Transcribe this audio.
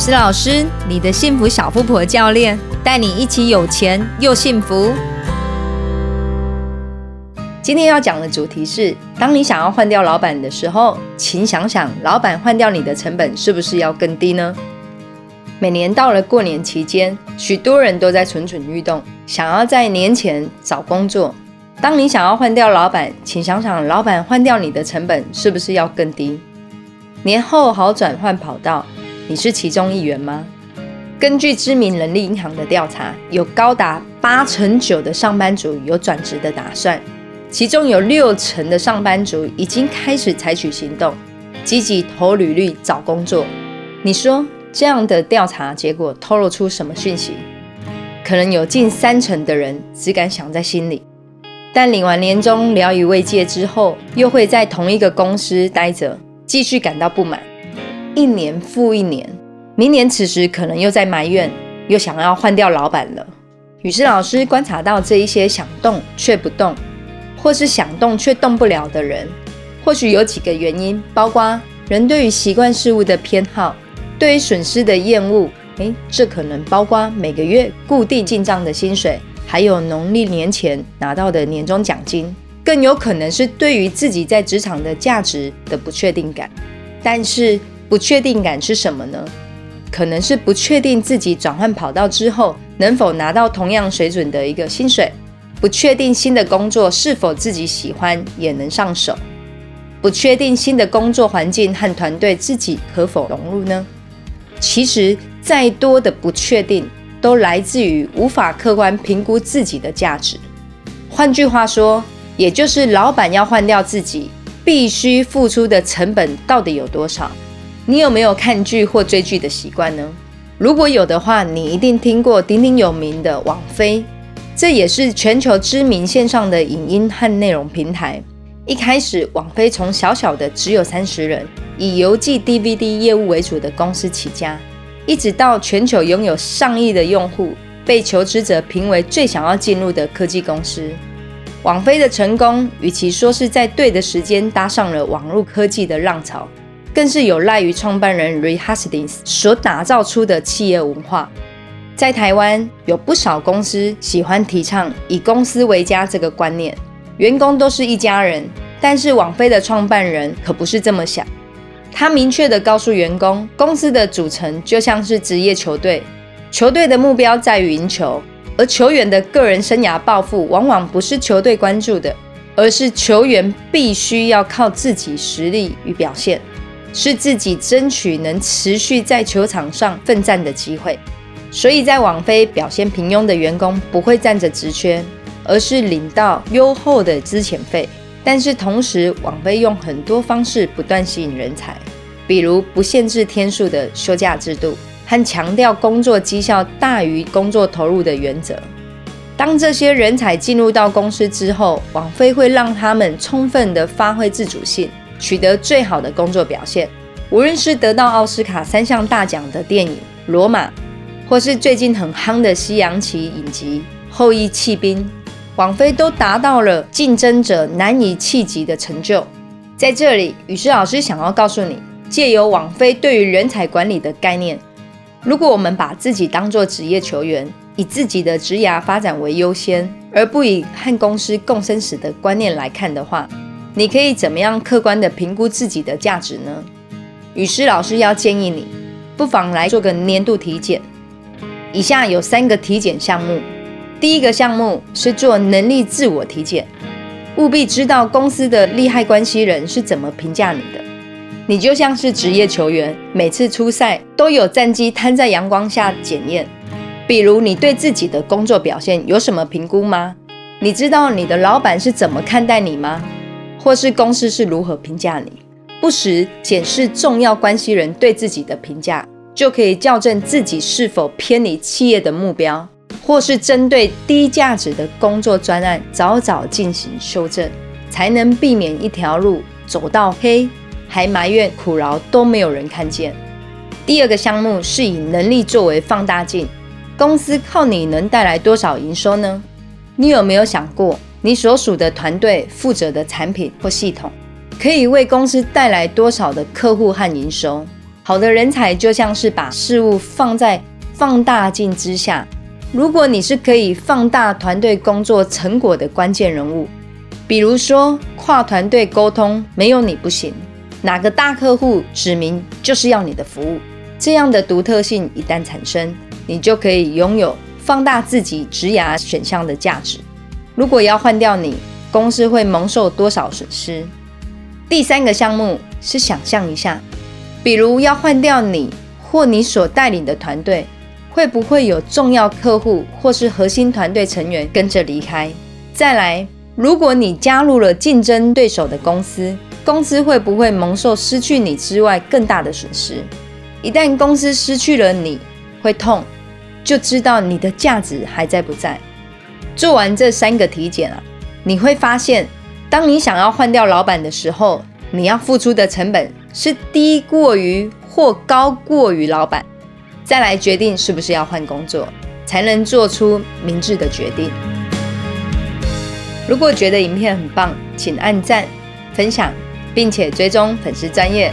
思老师，你的幸福小富婆教练，带你一起有钱又幸福。今天要讲的主题是：当你想要换掉老板的时候，请想想，老板换掉你的成本是不是要更低呢？每年到了过年期间，许多人都在蠢蠢欲动，想要在年前找工作。当你想要换掉老板，请想想，老板换掉你的成本是不是要更低？年后好转换跑道，你是其中一员吗？根据知名人力银行的调查，有高达八成九的上班族有转职的打算，其中有六成的上班族已经开始采取行动，积极投履历找工作。你说？这样的调查结果透露出什么讯息？可能有近三成的人只敢想在心里，但领完年终聊以慰藉之后，又会在同一个公司待着，继续感到不满，一年复一年，明年此时可能又在埋怨，又想要换掉老板了。于是老师观察到这一些想动却不动，或是想动却动不了的人，或许有几个原因，包括人对于习惯事物的偏好。对于损失的厌恶，诶，这可能包括每个月固定进账的薪水，还有农历年前拿到的年终奖金，更有可能是对于自己在职场的价值的不确定感。但是不确定感是什么呢？可能是不确定自己转换跑道之后能否拿到同样水准的一个薪水，不确定新的工作是否自己喜欢也能上手，不确定新的工作环境和团队自己可否融入呢？其实，再多的不确定，都来自于无法客观评估自己的价值。换句话说，也就是老板要换掉自己，必须付出的成本到底有多少？你有没有看剧或追剧的习惯呢？如果有的话，你一定听过鼎鼎有名的网飞，这也是全球知名线上的影音和内容平台。一开始，网飞从小小的只有三十人，以邮寄 DVD 业务为主的公司起家，一直到全球拥有上亿的用户，被求职者评为最想要进入的科技公司。网飞的成功，与其说是在对的时间搭上了网络科技的浪潮，更是有赖于创办人 Reed Hastings 所打造出的企业文化。在台湾，有不少公司喜欢提倡以公司为家这个观念。员工都是一家人，但是网飞的创办人可不是这么想。他明确的告诉员工，公司的组成就像是职业球队，球队的目标在于赢球，而球员的个人生涯抱负往往不是球队关注的，而是球员必须要靠自己实力与表现，是自己争取能持续在球场上奋战的机会。所以在网飞表现平庸的员工不会站着职缺。而是领到优厚的资遣费，但是同时，网飞用很多方式不断吸引人才，比如不限制天数的休假制度和强调工作绩效大于工作投入的原则。当这些人才进入到公司之后，网飞会让他们充分的发挥自主性，取得最好的工作表现。无论是得到奥斯卡三项大奖的电影《罗马》，或是最近很夯的西洋棋影集《后羿弃兵》。网飞都达到了竞争者难以企及的成就。在这里，雨师老师想要告诉你，借由网飞对于人才管理的概念，如果我们把自己当作职业球员，以自己的职涯发展为优先，而不以和公司共生死的观念来看的话，你可以怎么样客观的评估自己的价值呢？雨师老师要建议你，不妨来做个年度体检。以下有三个体检项目。第一个项目是做能力自我体检，务必知道公司的利害关系人是怎么评价你的。你就像是职业球员，每次出赛都有战绩摊在阳光下检验。比如你对自己的工作表现有什么评估吗？你知道你的老板是怎么看待你吗？或是公司是如何评价你？不时检视重要关系人对自己的评价，就可以校正自己是否偏离企业的目标。或是针对低价值的工作专案，早早进行修正，才能避免一条路走到黑，还埋怨苦劳都没有人看见。第二个项目是以能力作为放大镜，公司靠你能带来多少营收呢？你有没有想过，你所属的团队负责的产品或系统，可以为公司带来多少的客户和营收？好的人才就像是把事物放在放大镜之下，如果你是可以放大团队工作成果的关键人物，比如说跨团队沟通没有你不行，哪个大客户指明就是要你的服务，这样的独特性一旦产生，你就可以拥有放大自己职涯选项的价值。如果要换掉你，公司会蒙受多少损失？第三个项目是想象一下，比如要换掉你或你所带领的团队，会不会有重要客户或是核心团队成员跟着离开？再来，如果你加入了竞争对手的公司，公司会不会蒙受失去你之外更大的损失？一旦公司失去了你，会痛，就知道你的价值还在不在。做完这三个体检啊，你会发现。当你想要换掉老板的时候，你要付出的成本是低过于或高过于老板，再来决定是不是要换工作，才能做出明智的决定。如果觉得影片很棒，请按赞、分享，并且追踪粉丝专业。